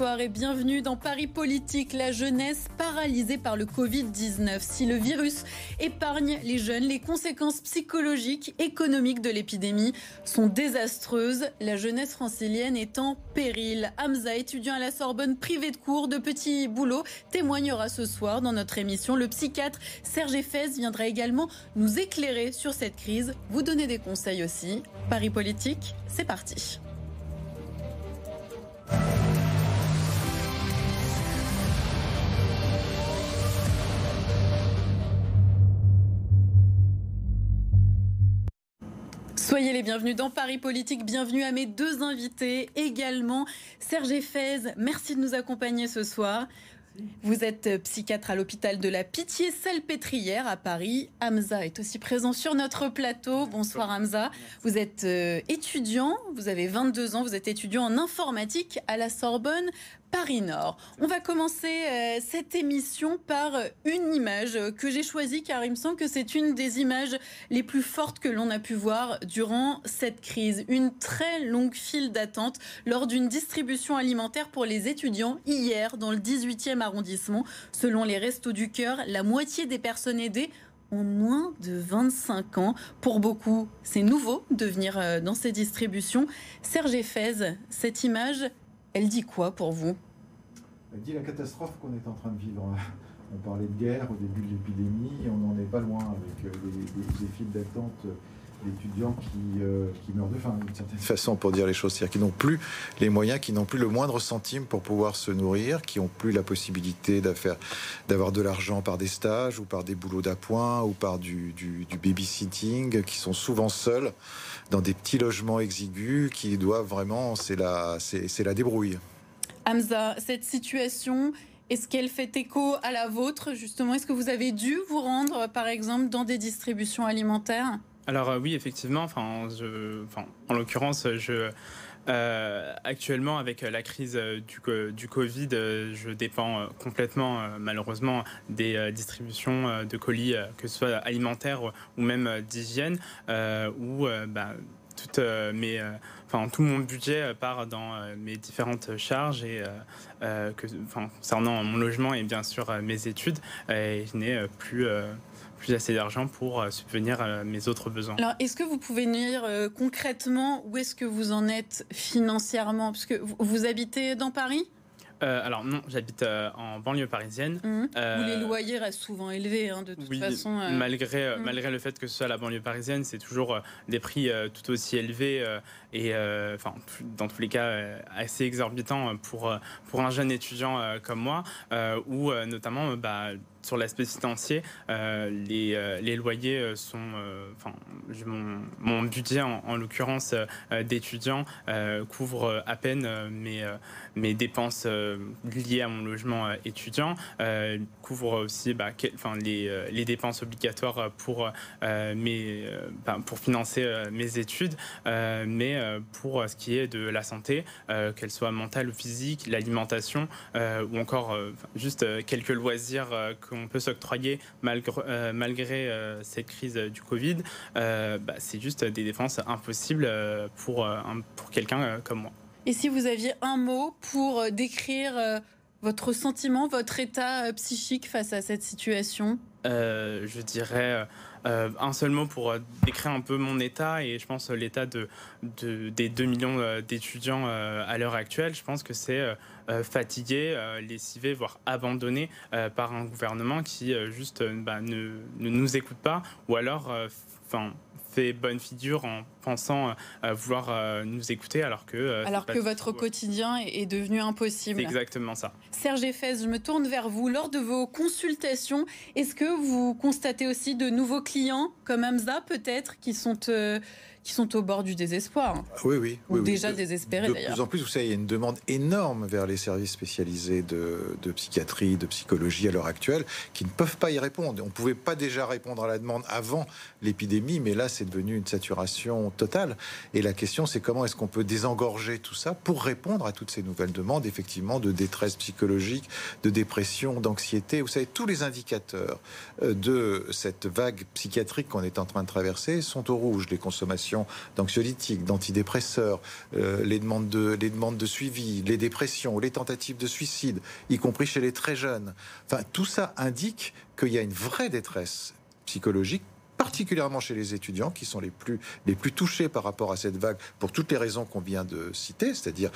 Bonsoir et bienvenue dans Paris Politique, la jeunesse paralysée par le Covid-19. Si le virus épargne les jeunes, les conséquences psychologiques, économiques de l'épidémie sont désastreuses. La jeunesse francilienne est en péril. Hamza, étudiant à la Sorbonne, privé de cours, de petits boulots, témoignera ce soir dans notre émission. Le psychiatre Serge Effès viendra également nous éclairer sur cette crise, vous donner des conseils aussi. Paris Politique, c'est parti. Soyez les bienvenus dans Paris Politique. Bienvenue à mes deux invités également. Serge Effez, merci de nous accompagner ce soir. Vous êtes psychiatre à l'hôpital de la Pitié-Salpêtrière à Paris. Hamza est aussi présent sur notre plateau. Bonsoir Hamza. Vous êtes euh, étudiant, vous avez 22 ans, vous êtes étudiant en informatique à la Sorbonne. Paris Nord. On va commencer euh, cette émission par une image que j'ai choisie car il me semble que c'est une des images les plus fortes que l'on a pu voir durant cette crise. Une très longue file d'attente lors d'une distribution alimentaire pour les étudiants hier dans le 18e arrondissement. Selon les Restos du Cœur, la moitié des personnes aidées ont moins de 25 ans. Pour beaucoup, c'est nouveau de venir euh, dans ces distributions. Serge Effez, cette image, elle dit quoi pour vous? Elle dit la catastrophe qu'on est en train de vivre. On parlait de guerre au début de l'épidémie, on n'en est pas loin avec euh, des, files d'attente d'étudiants qui, euh, qui, meurent de faim, d'une certaine façon, pour dire les choses. C'est-à-dire qui n'ont plus les moyens, qui n'ont plus le moindre centime pour pouvoir se nourrir, qui n'ont plus la possibilité d'avoir de l'argent par des stages ou par des boulots d'appoint ou par du, du babysitting, qui sont souvent seuls dans des petits logements exigus qui doivent vraiment, c'est la, c'est la débrouille. Hamza, cette situation, est-ce qu'elle fait écho à la vôtre justement? Est-ce que vous avez dû vous rendre, par exemple, dans des distributions alimentaires? Alors euh, oui, effectivement. Enfin, je, enfin, en l'occurrence, je euh, actuellement, avec la crise du, du Covid, je dépends complètement, malheureusement, des distributions de colis, que ce soit alimentaires ou même d'hygiène, où bah, enfin, tout mon budget part dans mes différentes charges et concernant mon logement et bien sûr mes études, je n'ai plus plus assez d'argent pour euh, subvenir à mes autres besoins. Alors, est-ce que vous pouvez nous dire euh, concrètement où est-ce que vous en êtes financièrement? Parce que vous habitez dans Paris? Euh, alors non, j'habite en banlieue parisienne. Mmh. Où les loyers restent souvent élevés, hein, de toute oui, façon. Malgré, mmh. malgré le fait que ce soit la banlieue parisienne, c'est toujours des prix tout aussi élevés et, enfin, dans tous les cas, assez exorbitants pour, pour un jeune étudiant comme moi, où notamment, bah, sur l'aspect financier, euh, les, euh, les, loyers euh, sont. Enfin, mon, budget, en, l'occurrence d'étudiant, couvre à peine mes, mes dépenses liées à mon logement étudiant, couvre aussi bah, les, dépenses obligatoires pour, mes, bah, pour financer mes études, mais pour ce qui est de la santé, qu'elle soit mentale ou physique, l'alimentation, ou encore juste quelques loisirs qu'on peut s'octroyer malgré, euh, malgré euh, cette crise du Covid, euh, bah, c'est juste des défenses impossibles pour, pour quelqu'un comme moi. Et si vous aviez un mot pour décrire votre sentiment, votre état psychique face à cette situation? Je dirais un seul mot pour décrire un peu mon état et je pense l'état de, de, des 2 millions d'étudiants à l'heure actuelle. Je pense que c'est euh, fatigués, euh, lessivés, voire abandonnés euh, par un gouvernement qui juste bah, ne, nous écoute pas ou alors fait bonne figure en pensant vouloir nous écouter alors que alors que votre quotidien est devenu impossible. C'est exactement ça. Serge Effès, je me tourne vers vous. Lors de vos consultations, est-ce que vous constatez aussi de nouveaux clients comme Hamza peut-être qui sont qui sont au bord du désespoir. Oui, oui. Ou déjà désespérés d'ailleurs. De plus en plus, vous savez, il y a une demande énorme vers les services spécialisés de, psychiatrie, de psychologie à l'heure actuelle, qui ne peuvent pas y répondre. On ne pouvait pas déjà répondre à la demande avant l'épidémie, mais là, c'est devenu une saturation totale. Et la question, c'est comment est-ce qu'on peut désengorger tout ça pour répondre à toutes ces nouvelles demandes, effectivement, de détresse psychologique, de dépression, d'anxiété. Vous savez, tous les indicateurs euh, de cette vague psychiatrique qu'on est en train de traverser sont au rouge. Les consommations d'anxiolytiques, d'antidépresseurs, euh, les, demandes de, les demandes de suivi, les dépressions, les tentatives de suicide, y compris chez les très jeunes. Enfin, tout ça indique qu'il y a une vraie détresse psychologique particulièrement chez les étudiants qui sont les plus, les plus touchés par rapport à cette vague pour toutes les raisons qu'on vient de citer, c'est-à-dire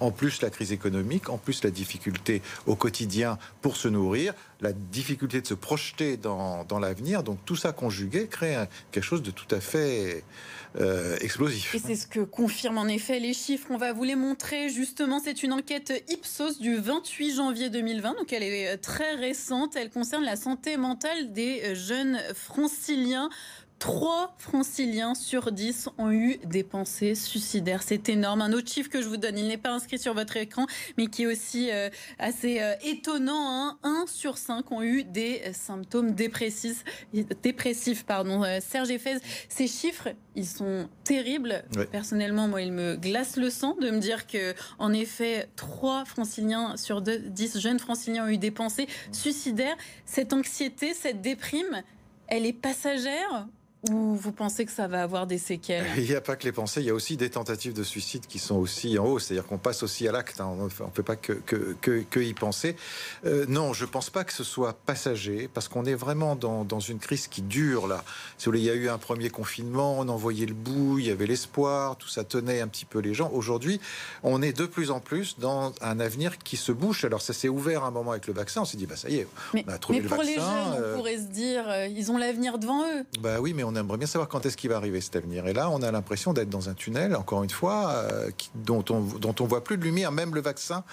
en plus la crise économique, en plus la difficulté au quotidien pour se nourrir, la difficulté de se projeter dans, dans l'avenir. Donc tout ça conjugué crée quelque chose de tout à fait euh, explosif. Et c'est ce que confirment en effet les chiffres. On va vous les montrer justement. C'est une enquête Ipsos du 28 janvier 2020. Donc elle est euh, très récente. Elle concerne la santé mentale des euh, jeunes franciliens. 3 franciliens sur 10 ont eu des pensées suicidaires. C'est énorme. Un autre chiffre que je vous donne, il n'est pas inscrit sur votre écran, mais qui est aussi euh, assez euh, étonnant. 1 hein. sur 5 ont eu des symptômes dépressifs. dépressifs pardon. Euh, Serge Effez, ces chiffres, ils sont terribles. Personnellement, moi, ils me glacent le sang de me dire que, en effet, 3 franciliens sur 10 jeunes franciliens ont eu des pensées suicidaires. Cette anxiété, cette déprime, elle est passagère ou vous pensez que ça va avoir des séquelles Il n'y a pas que les pensées, il y a aussi des tentatives de suicide qui sont aussi en haut, c'est-à-dire qu'on passe aussi à l'acte, hein. on ne peut pas que, que, y penser. Euh, non, je ne pense pas que ce soit passager, parce qu'on est vraiment dans, dans, une crise qui dure là. Si il y a eu un premier confinement, on envoyait le bout, il y avait l'espoir, tout ça tenait un petit peu les gens. Aujourd'hui, on est de plus en plus dans un avenir qui se bouche. Alors ça s'est ouvert un moment avec le vaccin, on s'est dit, bah ça y est, mais, on a trouvé mais pour les jeunes, on euh, pourrait se dire, euh, ils ont l'avenir devant eux. Bah oui, mais on aimerait bien savoir quand est-ce qu'il va arriver cet avenir. Et là, on a l'impression d'être dans un tunnel, encore une fois, euh, dont on dont on voit plus de lumière. Même le vaccin,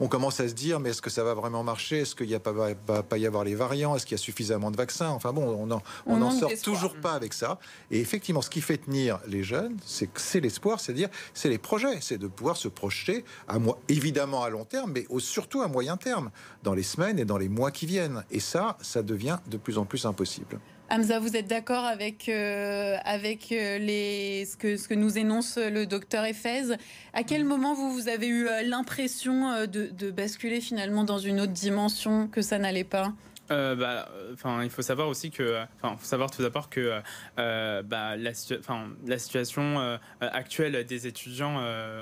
on commence à se dire, mais est-ce que ça va vraiment marcher? Est-ce qu'il n'y a pas, va pas y avoir les variants? Est-ce qu'il y a suffisamment de vaccins? Enfin bon, on n'en on, on sort toujours pas avec ça. Et effectivement, ce qui fait tenir les jeunes, c'est c'est l'espoir, c'est-à-dire c'est les projets, c'est de pouvoir se projeter, à moi, évidemment à long terme, mais surtout à moyen terme, dans les semaines et dans les mois qui viennent. Et ça, ça devient de plus en plus impossible. Hamza, vous êtes d'accord avec, euh, avec euh, les, ce, que, ce que nous énonce le docteur Efez À quel moment vous, vous avez eu euh, l'impression de, de basculer finalement dans une autre dimension, que ça n'allait pas? Euh, bah, enfin, il faut savoir aussi que, enfin, faut savoir tout d'abord que euh, bah, la, situation euh, actuelle des étudiants,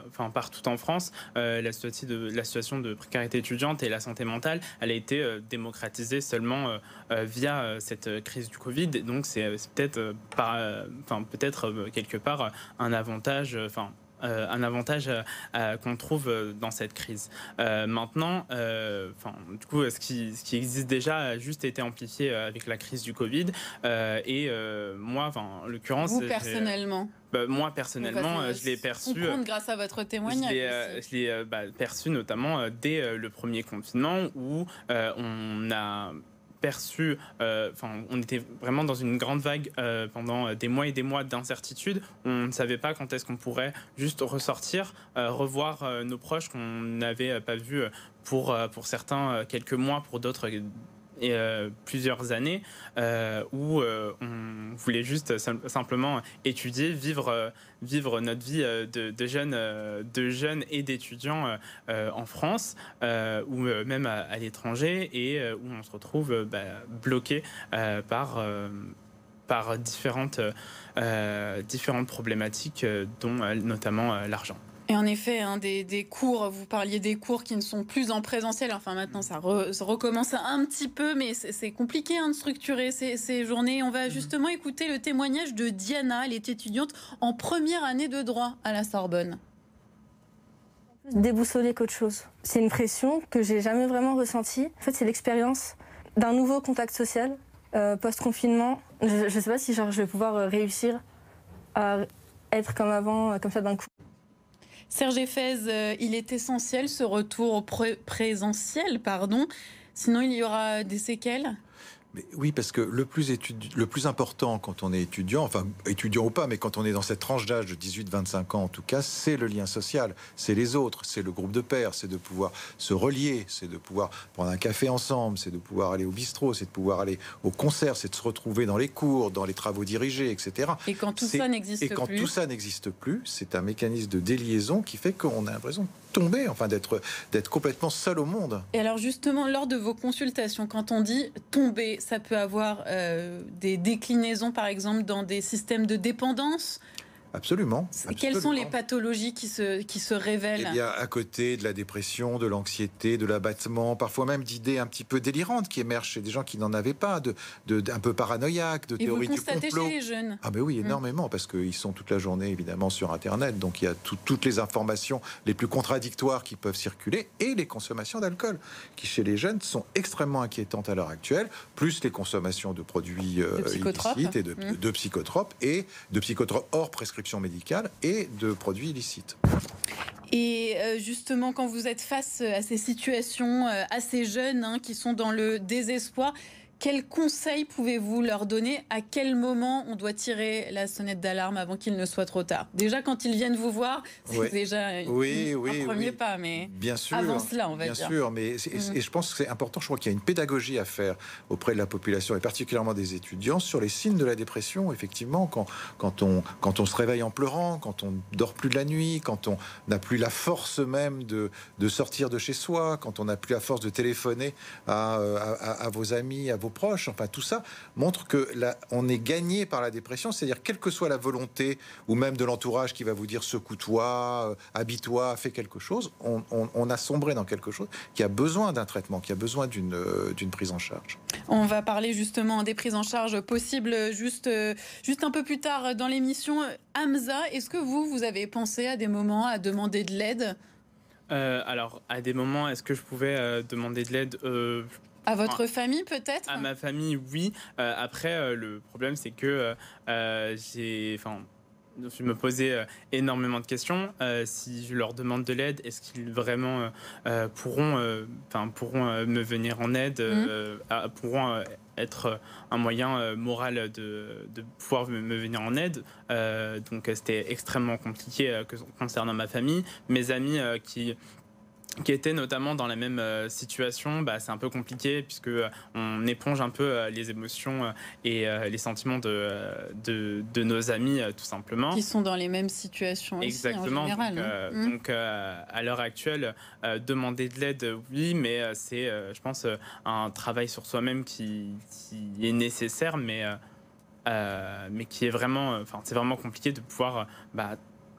enfin, partout en France, la, situation de, précarité étudiante et la santé mentale, elle a été démocratisée seulement via cette crise du Covid. Donc, c'est peut-être, enfin, peut-être quelque part un avantage, enfin euh, un avantage euh, euh, qu'on trouve dans cette crise. maintenant, enfin, du coup, ce qui, ce qui, existe déjà a juste été amplifié avec la crise du Covid. et moi, enfin, en l'occurrence, vous personnellement. Bah, moi personnellement, je l'ai perçu. grâce à votre témoignage. Je l'ai bah, perçu notamment dès le premier confinement où on a perçu, euh, enfin, on était vraiment dans une grande vague euh, pendant des mois et des mois d'incertitude. On ne savait pas quand est-ce qu'on pourrait juste ressortir, euh, revoir nos proches qu'on n'avait pas vus pour, pour certains quelques mois, pour d'autres euh, plusieurs années euh, où euh, on voulait juste simplement étudier, vivre, notre vie de, jeunes, et d'étudiants en France ou même à, l'étranger et où on se retrouve bah, bloqué par différentes problématiques, dont notamment l'argent. Et en effet, hein, des, cours, vous parliez des cours qui ne sont plus en présentiel. Enfin, maintenant, ça, recommence un petit peu, mais c'est compliqué hein, de structurer ces, journées. On va mhm. justement écouter le témoignage de Diana. Elle est étudiante en première année de droit à la Sorbonne. Déboussolé qu'autre chose. C'est une pression que j'ai jamais vraiment ressentie. En fait, c'est l'expérience d'un nouveau contact social euh, post-confinement. Je ne sais pas si genre, je vais pouvoir euh, réussir à être comme avant, euh, comme ça d'un coup. Serge Efez, euh, il est essentiel ce retour au présentiel, pardon. Sinon, il y aura des séquelles? Oui, parce que le plus, le plus important quand on est étudiant, enfin étudiant ou pas, mais quand on est dans cette tranche d'âge de 18-25 ans en tout cas, c'est le lien social, c'est les autres, c'est le groupe de pairs, c'est de pouvoir se relier, c'est de pouvoir prendre un café ensemble, c'est de pouvoir aller au bistrot, c'est de pouvoir aller au concert, c'est de se retrouver dans les cours, dans les travaux dirigés, etc. Et quand tout ça n'existe plus. Et quand tout ça n'existe plus, c'est un mécanisme de déliaison qui fait qu'on a l'impression tomber, enfin d'être d'être complètement seul au monde. Et alors justement, lors de vos consultations, quand on dit tomber, ça peut avoir euh, des déclinaisons, par exemple, dans des systèmes de dépendance? Absolument. Quelles sont les pathologies qui se, qui se révèlent Eh bien, à côté de la dépression, de l'anxiété, de l'abattement, parfois même d'idées un petit peu délirantes qui émergent chez des gens qui n'en avaient pas, de, de, un peu paranoïaques, de Et théories vous du constatez complot. chez les jeunes Ah ben oui, Mm. énormément, parce qu'ils sont toute la journée évidemment sur Internet, donc il y a tout- toutes les informations les plus contradictoires qui peuvent circuler, et les consommations d'alcool, qui chez les jeunes sont extrêmement inquiétantes à l'heure actuelle, plus les consommations de produits euh, De psychotropes. illicites et de, Mm. de psychotropes, et de psychotropes hors prescription médicale, et de produits illicites. Et euh, justement, quand vous êtes face à ces situations euh, assez jeunes hein, qui sont dans le désespoir, quels conseils pouvez-vous leur donner? À quel moment on doit tirer la sonnette d'alarme avant qu'il ne soit trop tard? Déjà, quand ils viennent vous voir, c'est Oui. déjà Oui, un oui, premier oui. pas, mais Bien sûr. avant cela, on va Bien dire. sûr, mais Mhm. et je pense que c'est important. Je crois qu'il y a une pédagogie à faire auprès de la population et particulièrement des étudiants sur les signes de la dépression. Effectivement, quand, quand, on, quand on se réveille en pleurant, quand on dort plus de la nuit, quand on n'a plus la force même de, de sortir de chez soi, quand on n'a plus la force de téléphoner à, euh, à- à- à vos amis, à vos proches, enfin tout ça montre que là, on est gagné par la dépression. C'est-à-dire, quelle que soit la volonté ou même de l'entourage qui va vous dire secoue-toi, euh, habille-toi, fais quelque chose, on, on- on a sombré dans quelque chose qui a besoin d'un traitement, qui a besoin d'une euh, d'une prise en charge. On va parler justement des prises en charge possibles juste, euh, juste un peu plus tard dans l'émission. Hamza, est-ce que vous, vous avez pensé à des moments à demander de l'aide? Euh, alors, à des moments, est-ce que je pouvais euh, demander de l'aide? Euh, À votre famille peut-être À ma famille, oui. Euh, après, euh, le problème, c'est que euh, j'ai. Enfin, je me posais énormément de questions. Si je leur demande de l'aide, est-ce qu'ils vraiment pourront, enfin, pourront me venir en aide, à- pourront être un moyen moral de, de pouvoir me me venir en aide. Donc, c'était extrêmement compliqué que, concernant ma famille. Mes amis qui qui étaient notamment dans la même euh, situation, bah, c'est un peu compliqué puisque euh, on éponge un peu euh, les émotions et les sentiments de, de, de nos amis tout simplement. Qui sont dans les mêmes situations aussi, Exactement. en général. donc, hein. euh, Mm. donc, euh, à l'heure actuelle, euh, demander de l'aide, oui, mais c'est, je pense, un travail sur soi-même qui, qui est nécessaire, mais, mais qui est vraiment, enfin, c'est vraiment compliqué de pouvoir bah,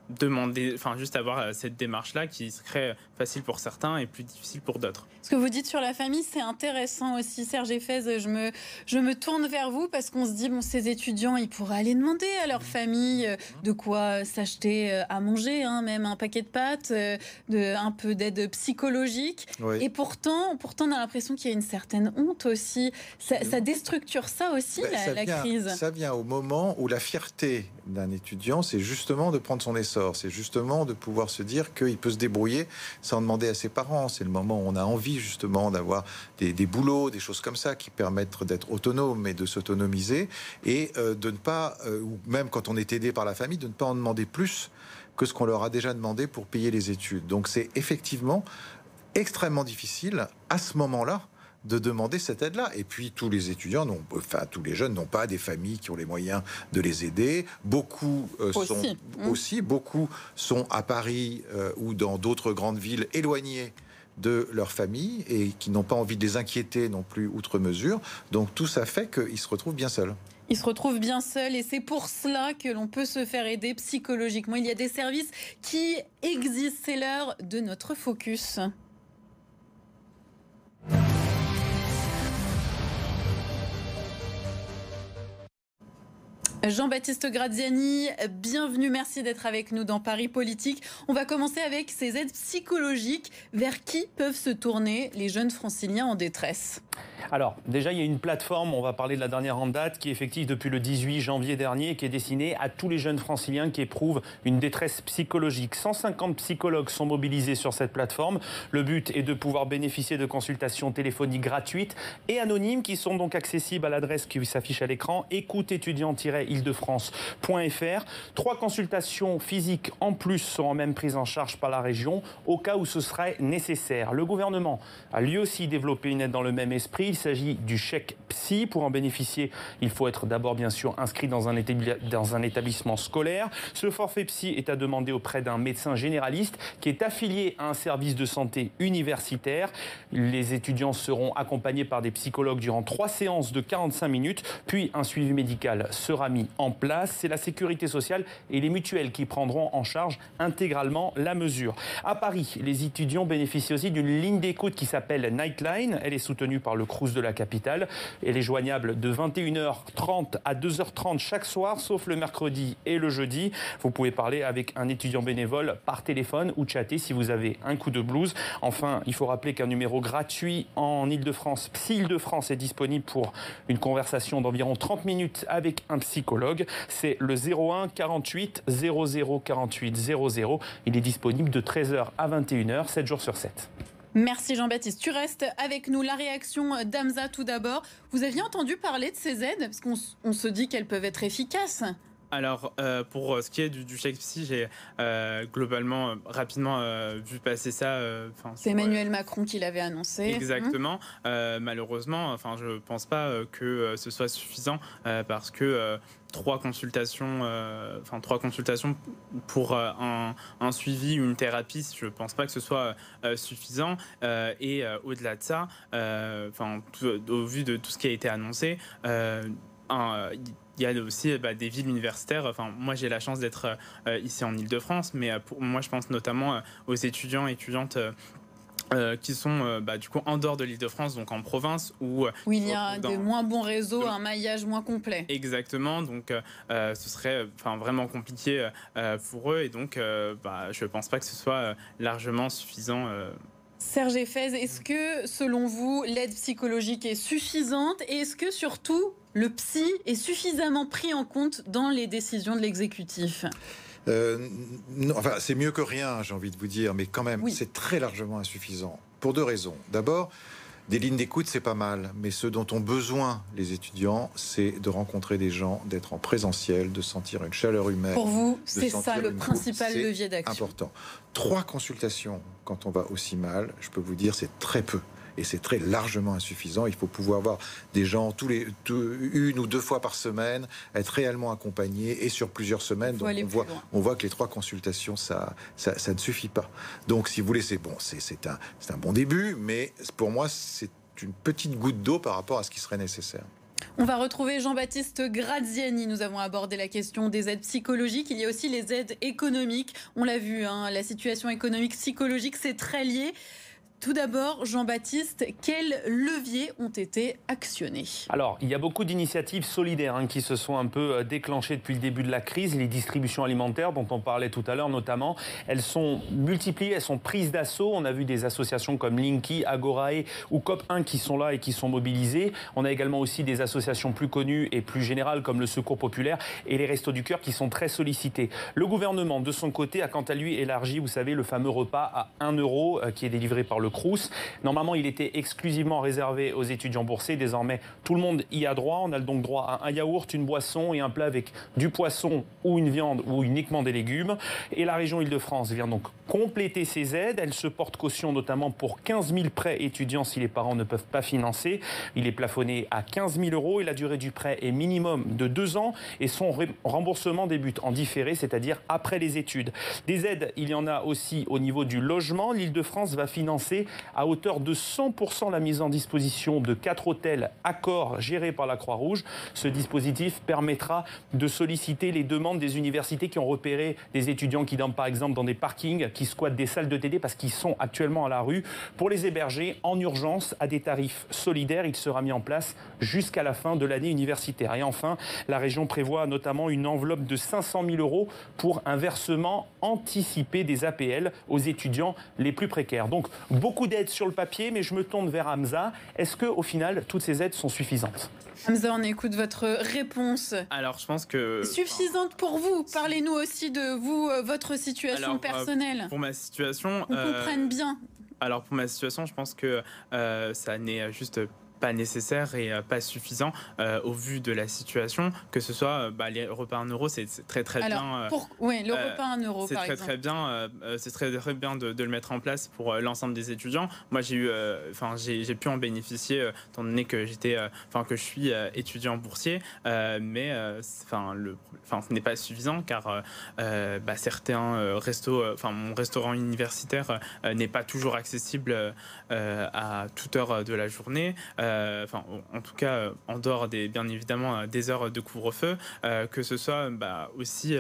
demander, enfin, juste avoir euh, cette démarche-là qui serait facile pour certains et plus difficile pour d'autres. Ce que vous dites sur la famille, c'est intéressant aussi. Serge Effez, je me, je me tourne vers vous parce qu'on se dit, bon, ces étudiants, ils pourraient aller demander à leur famille euh, de quoi s'acheter euh, à manger, hein, même un paquet de pâtes, de, un peu d'aide psychologique. Oui. Et pourtant, pourtant, on a l'impression qu'il y a une certaine honte aussi. Ça, ça déstructure ça aussi, Ben, la, ça, la vient, crise. ça vient au moment où la fierté d'un étudiant, c'est justement de prendre son essor, c'est justement de pouvoir se dire qu'il peut se débrouiller sans demander à ses parents. C'est le moment où on a envie justement d'avoir des, boulots, des choses comme ça qui permettent d'être autonome et de s'autonomiser et euh, de ne pas, euh, ou même quand on est aidé par la famille, de ne pas en demander plus que ce qu'on leur a déjà demandé pour payer les études. Donc c'est effectivement extrêmement difficile à ce moment-là de demander cette aide-là. Et puis tous les étudiants, n'ont- enfin tous les jeunes n'ont pas des familles qui ont les moyens de les aider. Beaucoup euh, Aussi. sont Mm. aussi, beaucoup sont à Paris euh, ou dans d'autres grandes villes éloignées de leur famille et qui n'ont pas envie de les inquiéter non plus outre mesure. Donc tout ça fait qu'ils se retrouvent bien seuls. Ils se retrouvent bien seuls et c'est pour cela que l'on peut se faire aider psychologiquement. Il y a des services qui existent. C'est l'heure de notre focus. Jean-Baptiste Graziani, bienvenue, merci d'être avec nous dans Paris Politique. On va commencer avec ces aides psychologiques. Vers qui peuvent se tourner les jeunes franciliens en détresse? Alors, déjà, il y a une plateforme, on va parler de la dernière en date, qui est effective depuis le 18 janvier dernier, qui est destinée à tous les jeunes franciliens qui éprouvent une détresse psychologique. 150 psychologues sont mobilisés sur cette plateforme. Le but est de pouvoir bénéficier de consultations téléphoniques gratuites et anonymes qui sont donc accessibles à l'adresse qui s'affiche à l'écran écoute étudiant-ile-de-france.fr. Trois consultations physiques en plus seront même prises en charge par la région au cas où ce serait nécessaire. Le gouvernement a lui aussi développé une aide dans le même esprit Il s'agit du chèque psy. Pour en bénéficier, il faut être d'abord bien sûr inscrit dans un, dans un établissement scolaire. Ce forfait psy est à demander auprès d'un médecin généraliste qui est affilié à un service de santé universitaire. Les étudiants seront accompagnés par des psychologues durant trois séances de 45 minutes, puis un suivi médical sera mis en place. C'est la sécurité sociale et les mutuelles qui prendront en charge intégralement la mesure. À Paris, les étudiants bénéficient aussi d'une ligne d'écoute qui s'appelle Nightline. Elle est soutenue par le Crous de la capitale. Elle est joignable de 21h30 à 2h30 chaque soir, sauf le mercredi et le jeudi. Vous pouvez parler avec un étudiant bénévole par téléphone ou chatter si vous avez un coup de blues. Enfin, il faut rappeler qu'un numéro gratuit en Ile-de-France, Psy Ile-de-France, est disponible pour une conversation d'environ 30 minutes avec un psychologue. C'est le 01 48 00 48 00. Il est disponible de 13h à 21h, 7 jours sur 7. Merci Jean-Baptiste. Tu restes avec nous. La réaction d'Amza tout d'abord. Vous aviez entendu parler de ces aides? Parce qu'on se dit qu'elles peuvent être efficaces. Alors, euh, pour ce qui est du, chèque psy, j'ai euh, globalement euh, rapidement vu passer ça. C'est Emmanuel Macron qui l'avait annoncé. Exactement. malheureusement, enfin, je pense pas que ce soit suffisant parce que trois consultations, enfin trois consultations pour un, un, suivi, une thérapie, je pense pas que ce soit suffisant. et au-delà de ça, enfin, au vu de tout ce qui a été annoncé, un, il y a aussi bah, des villes universitaires. Enfin, moi, j'ai la chance d'être euh, ici en Ile-de-France, mais euh, pour moi, je pense notamment euh, aux étudiants et étudiantes. qui sont bah, du coup en dehors de l'Île-de-France, donc en province, où, où il y a des moins bons réseaux, un maillage moins complet. Exactement, donc ce serait enfin vraiment compliqué pour eux, et donc bah, je ne pense pas que ce soit largement suffisant. Serge Fez, est-ce que selon vous l'aide psychologique est suffisante et est-ce que surtout le psy est suffisamment pris en compte dans les décisions de l'exécutif? Euh, enfin, c'est mieux que rien, j'ai envie de vous dire, mais quand même, c'est très largement insuffisant. Pour deux raisons. D'abord, des lignes d'écoute, c'est pas mal, mais ce dont ont besoin les étudiants, c'est de rencontrer des gens, d'être en présentiel, de sentir une chaleur humaine. Pour vous, c'est ça le principal levier d'action. Important. Trois consultations quand on va aussi mal, je peux vous dire, c'est très peu et c'est très largement insuffisant. Il faut pouvoir voir des gens tous les une ou deux fois par semaine, être réellement accompagnés et sur plusieurs semaines. Donc on voit, on voit que les trois consultations, ça, ça, ça ne suffit pas. Donc si vous voulez, c'est bon, c'est un, un bon début, mais pour moi, c'est une petite goutte d'eau par rapport à ce qui serait nécessaire. On va retrouver Jean-Baptiste Graziani. Nous avons abordé la question des aides psychologiques. Il y a aussi les aides économiques. On l'a vu, hein, la situation économique, psychologique, c'est très lié. Tout d'abord, Jean-Baptiste, quels leviers ont été actionnés? Alors, il y a beaucoup d'initiatives solidaires hein, qui se sont un peu euh, déclenchées depuis le début de la crise. Les distributions alimentaires, dont on parlait tout à l'heure notamment, elles sont multipliées, elles sont prises d'assaut. On a vu des associations comme Linky, Agorae ou COP1 qui sont là et qui sont mobilisées. On a également aussi des associations plus connues et plus générales comme le Secours Populaire et les Restos du Cœur qui sont très sollicités. Le gouvernement, de son côté, a quant à lui élargi, vous savez, le fameux repas à 1 euro euh, qui est délivré par le Normalement, il était exclusivement réservé aux étudiants boursiers. Désormais, tout le monde y a droit. On a donc droit à un yaourt, une boisson et un plat avec du poisson ou une viande ou uniquement des légumes. Et la région Île-de-France vient donc compléter ces aides. Elle se porte caution notamment pour 15 000 prêts étudiants si les parents ne peuvent pas financer. Il est plafonné à 15 000 euros et la durée du prêt est minimum de deux ans et son remboursement débute en différé, c'est-à-dire après les études. Des aides, il y en a aussi au niveau du logement. L'Île-de-France va financer à hauteur de 100% la mise en disposition de quatre hôtels accords gérés par la Croix-Rouge. Ce dispositif permettra de solliciter les demandes des universités qui ont repéré des étudiants qui dorment par exemple dans des parkings, qui squattent des salles de TD parce qu'ils sont actuellement à la rue, pour les héberger en urgence à des tarifs solidaires. Il sera mis en place jusqu'à la fin de l'année universitaire. Et enfin, la région prévoit notamment une enveloppe de 500 000 euros pour un versement anticipé des APL aux étudiants les plus précaires. Donc beaucoup d'aides sur le papier, mais je me tourne vers Hamza. Est-ce que, au final, toutes ces aides sont suffisantes? Hamza, on écoute votre réponse. Alors, je pense que. Suffisante pour vous? Parlez-nous aussi de vous, euh, votre situation euh, personnelle. pour ma situation. On comprenne bien. Alors, pour ma situation, je pense que ça n'est juste pas nécessaire et pas suffisant au vu de la situation. Que ce soit bah, les repas en euros, c'est très très bien. Pour... Oui, le repas en euros, c'est très très bien. c'est très très bien de, le mettre en place pour l'ensemble des étudiants. Moi, j'ai eu, enfin, j'ai pu en bénéficier étant donné que j'étais, enfin, que je suis étudiant boursier, mais enfin, le, enfin, ce n'est pas suffisant car bah, certains restos, enfin, mon restaurant universitaire n'est pas toujours accessible à toute heure de la journée. Enfin, en tout cas, en dehors des, bien évidemment, des heures de couvre-feu, que ce soit bah, aussi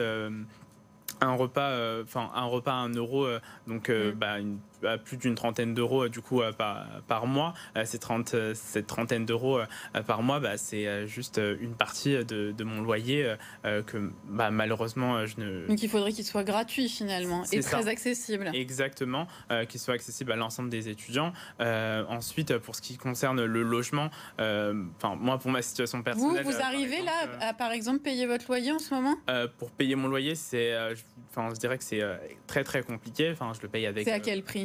un repas, enfin un repas à un euro, donc mm. bah, une plus d'une trentaine d'euros euh, du coup euh, par, par mois. Euh, ces 30, cette trentaine d'euros par mois, bah, c'est juste une partie de, de mon loyer que bah, malheureusement je ne. Donc il faudrait qu'il soit gratuit finalement et très accessible. Exactement, qu'il soit accessible à l'ensemble des étudiants. ensuite, pour ce qui concerne le logement, enfin moi pour ma situation personnelle. Vous, vous arrivez là à par exemple payer votre loyer en ce moment? Pour payer mon loyer, c'est, enfin je dirais que c'est très très compliqué. Enfin je le paye avec. C'est à quel prix?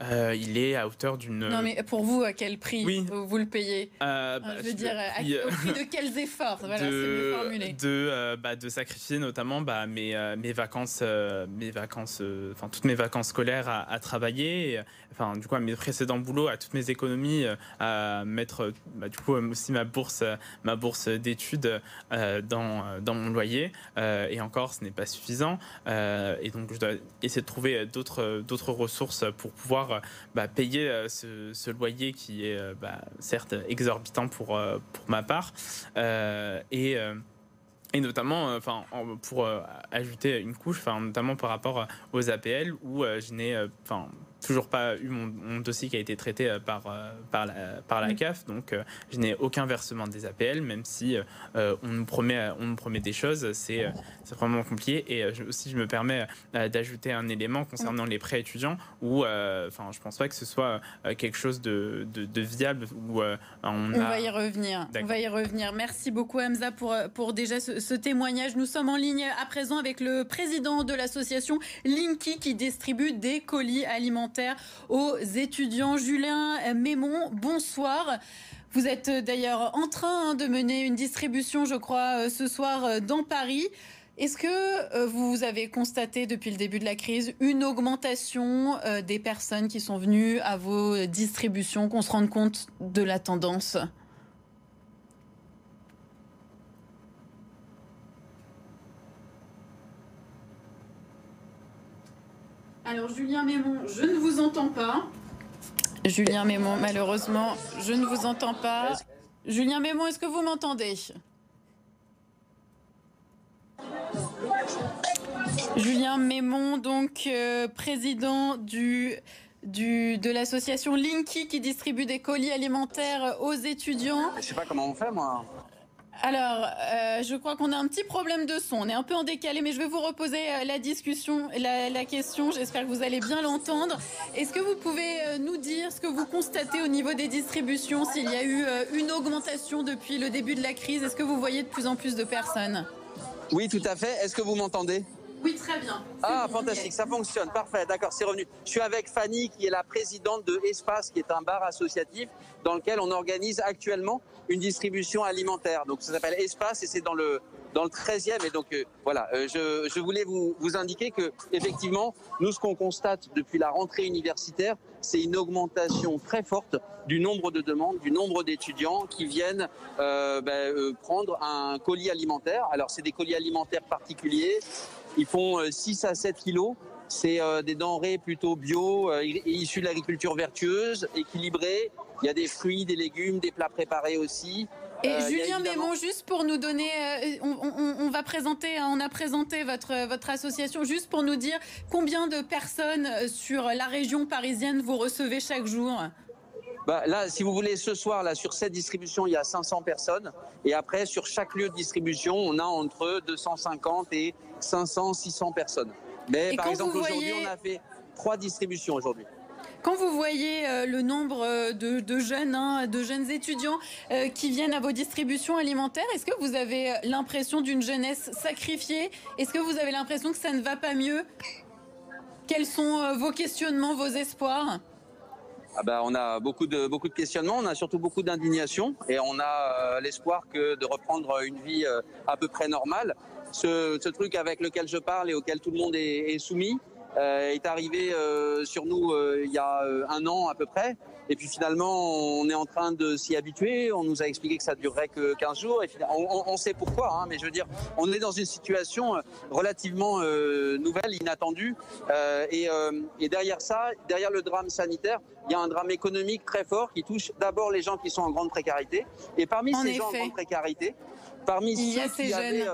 euh, il est à hauteur d'une. Non, mais pour vous, à quel prix vous, le payez euh, bah, Je veux dire, au prix de quels efforts Voilà, de, formulé. De, euh, bah, de sacrifier notamment bah, mes, mes vacances, mes vacances, enfin toutes mes vacances scolaires à, travailler, enfin du coup à mes précédents boulots, à toutes mes économies, à mettre bah, du coup aussi ma bourse, ma bourse d'études dans, dans mon loyer. et encore, ce n'est pas suffisant. et donc je dois essayer de trouver d'autres ressources pour pouvoir bah, payer euh, ce, loyer qui est euh, bah, certes exorbitant pour, euh, pour ma part. et et notamment, enfin, pour ajouter une couche, enfin, notamment par rapport aux APL où je n'ai, enfin, toujours pas eu mon, dossier qui a été traité euh, par, euh, par, la, par la CAF, donc euh, je n'ai aucun versement des APL, même si on, nous promet, on nous promet des choses, c'est vraiment compliqué. Et aussi, je me permets d'ajouter un élément concernant les prêts étudiants, où enfin, je pense pas que ce soit quelque chose de, de, viable. Où, on, on va y revenir. On va y revenir. Merci beaucoup, Hamza, pour, pour déjà ce, ce, témoignage. Nous sommes en ligne à présent avec le président de l'association Linky qui distribue des colis alimentaires aux étudiants. Julien Mémon, bonsoir. Vous êtes d'ailleurs en train hein, de mener une distribution, je crois, euh, ce soir euh, dans Paris. Est-ce que euh, vous avez constaté depuis le début de la crise une augmentation des personnes qui sont venues à vos distributions, qu'on se rende compte de la tendance? Alors Julien Mémon, je ne vous entends pas. Julien Mémon, malheureusement, je ne vous entends pas. Julien Mémon, est-ce que vous m'entendez? Julien Mémon, donc euh, président du, du, de l'association Linky qui distribue des colis alimentaires aux étudiants. Je sais pas comment on fait moi. Alors, euh, je crois qu'on a un petit problème de son. On est un peu en décalé, mais je vais vous reposer euh, la discussion, la, question. J'espère que vous allez bien l'entendre. Est-ce que vous pouvez euh, nous dire ce que vous constatez au niveau des distributions, s'il y a eu une augmentation depuis le début de la crise? Est-ce que vous voyez de plus en plus de personnes? Oui, tout à fait. Est-ce que vous m'entendez? Oui, très bien. Ah, fantastique, ça fonctionne, parfait, d'accord, c'est revenu. Je suis avec Fanny, qui est la présidente de Espace, qui est un bar associatif dans lequel on organise actuellement une distribution alimentaire. Donc ça s'appelle Espace et c'est dans le dans le 13e. Et donc euh, voilà, euh, je, je, voulais vous, vous indiquer que effectivement, nous ce qu'on constate depuis la rentrée universitaire, c'est une augmentation très forte du nombre de demandes, du nombre d'étudiants qui viennent euh, ben, prendre un colis alimentaire. Alors c'est des colis alimentaires particuliers, ils font 6 à 7 kilos. C'est des denrées plutôt bio, issues de l'agriculture vertueuse, équilibrées. Il y a des fruits, des légumes, des plats préparés aussi. Et euh, Julien Mémon, juste pour nous donner, euh, on, va présenter, hein, on a présenté votre, votre association, juste pour nous dire combien de personnes euh, sur la région parisienne vous recevez chaque jour bah, là, si vous voulez, ce soir, là, sur cette distribution, il y a 500 personnes. Et après, sur chaque lieu de distribution, on a entre 250 et 500, 600 personnes. Mais par exemple, aujourd'hui, on a fait trois distributions aujourd'hui. Quand vous voyez euh, le nombre euh, de, jeunes, hein, de jeunes étudiants euh, qui viennent à vos distributions alimentaires, est-ce que vous avez l'impression d'une jeunesse sacrifiée? Est-ce que vous avez l'impression que ça ne va pas mieux? Quels sont vos questionnements, vos espoirs? Ah ben, on a beaucoup de, beaucoup de questionnements, on a surtout beaucoup d'indignation et on a l'espoir que de reprendre une vie à peu près normale. Ce, ce, truc avec lequel je parle et auquel tout le monde est, est soumis, euh, est arrivé euh, sur nous euh, il y a un an à peu près. Et puis finalement, on est en train de s'y habituer. On nous a expliqué que ça durerait que 15 jours. Et on, on, sait pourquoi, hein, mais je veux dire, on est dans une situation relativement nouvelle, inattendue. Et, et, derrière ça, derrière le drame sanitaire, il y a un drame économique très fort qui touche d'abord les gens qui sont en grande précarité. Et parmi ces gens en grande précarité, parmi ceux qui avaient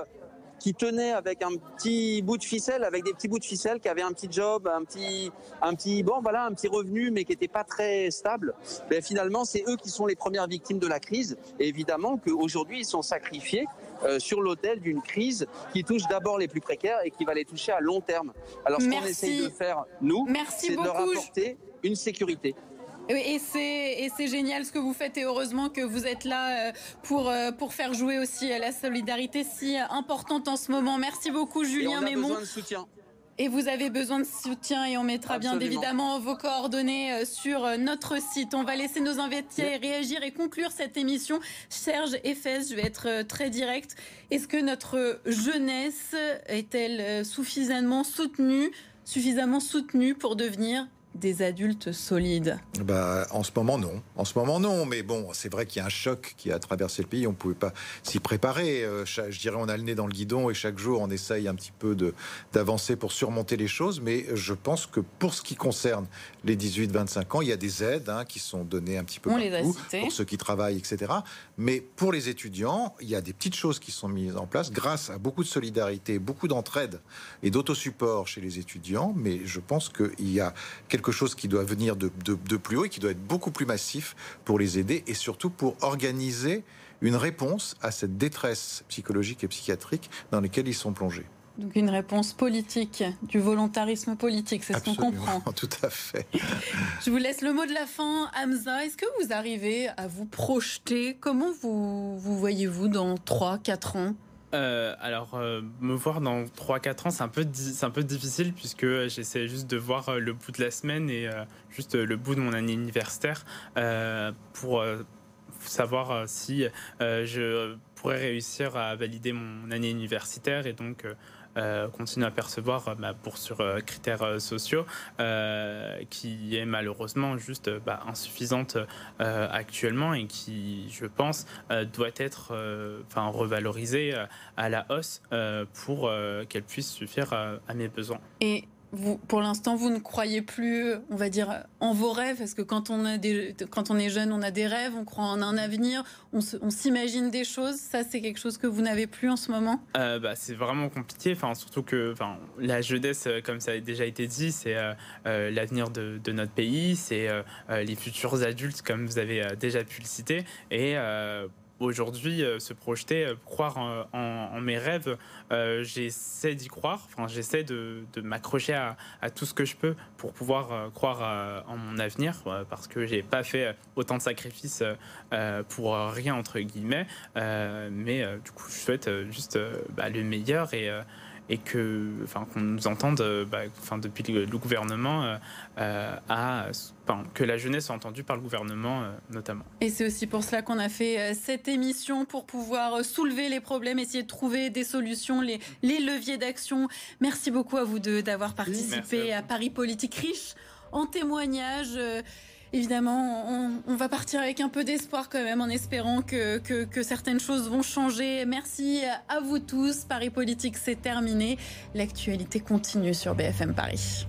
qui tenait avec un petit bout de ficelle, avec des petits bouts de ficelle, qui avait un petit job, un petit, un petit, bon voilà, un petit revenu, mais qui n'était pas très stable. Ben, finalement, c'est eux qui sont les premières victimes de la crise. Et évidemment qu'aujourd'hui, ils sont sacrifiés euh, sur l'autel d'une crise qui touche d'abord les plus précaires et qui va les toucher à long terme. Alors ce qu'on essaye de faire, nous, c'est de leur apporter une sécurité. Et c'est génial ce que vous faites et heureusement que vous êtes là euh, pour, euh, pour faire jouer aussi la solidarité si importante en ce moment. Merci beaucoup Julien et on a besoin de soutien. Et vous avez besoin de soutien et on mettra bien évidemment vos coordonnées euh, sur notre site. On va laisser nos invités réagir et conclure cette émission. Serge Efes, je vais être très direct. Est-ce que notre jeunesse est-elle suffisamment soutenue, suffisamment soutenue pour devenir des adultes solides bah, En ce moment, non. En ce moment, non. Mais bon, c'est vrai qu'il y a un choc qui a traversé le pays. On ne pouvait pas s'y préparer. Euh, je dirais, on a le nez dans le guidon et chaque jour, on essaye un petit peu d'avancer pour surmonter les choses. Mais je pense que pour ce qui concerne les 18-25 ans, il y a des aides hein, qui sont données un petit peu partout pour ceux qui travaillent, etc. Mais pour les étudiants, il y a des petites choses qui sont mises en place grâce à beaucoup de solidarité, beaucoup d'entraide et d'autosupport chez les étudiants. Mais je pense qu'il y a quelque quelque chose qui doit venir de, plus haut et qui doit être beaucoup plus massif pour les aider et surtout pour organiser une réponse à cette détresse psychologique et psychiatrique dans laquelle ils sont plongés. Donc une réponse politique, du volontarisme politique, c'est ce qu'on comprend. Tout à fait. Je vous laisse le mot de la fin, Hamza. Est-ce que vous arrivez à vous projeter? Comment vous, vous voyez-vous dans 3-4 ans? Euh, alors, euh, me voir dans 3-4 ans, c'est un, peu difficile puisque j'essaie juste de voir euh, le bout de la semaine et juste le bout de mon année universitaire pour savoir si je pourrais réussir à valider mon année universitaire et donc euh, continue à percevoir euh, ma bourse sur euh, critères sociaux, qui est malheureusement juste bah, insuffisante actuellement et qui, je pense, doit être enfin revalorisée à la hausse pour qu'elle puisse suffire à mes besoins. Pour l'instant, vous ne croyez plus, on va dire, en vos rêves Parce que quand on, a des, quand on est jeune, on a des rêves, on croit en un avenir, on, s'imagine des choses. Ça, c'est quelque chose que vous n'avez plus en ce moment? Euh, bah, C'est vraiment compliqué. Enfin, surtout que enfin, la jeunesse, euh, comme ça a déjà été dit, c'est euh, l'avenir de, notre pays, c'est les futurs adultes, comme vous avez déjà pu le citer. Et aujourd'hui euh, se projeter, euh, croire en, mes rêves. Euh, j'essaie d'y croire, enfin, j'essaie de, m'accrocher à, tout ce que je peux pour pouvoir croire en mon avenir, parce que j'ai pas fait autant de sacrifices pour rien, entre guillemets. mais du coup, je souhaite juste bah, le meilleur et et que, enfin, qu'on nous entende, euh, bah, enfin, depuis le, gouvernement, euh, euh, que la jeunesse soit entendue par le gouvernement notamment. Et c'est aussi pour cela qu'on a fait cette émission pour pouvoir soulever les problèmes, essayer de trouver des solutions, les, les leviers d'action. Merci beaucoup à vous deux d'avoir participé à, à Paris Politique riche en témoignages évidemment, on, va partir avec un peu d'espoir quand même, en espérant que, certaines choses vont changer. Merci à vous tous. Paris Politique, c'est terminé. L'actualité continue sur BFM Paris.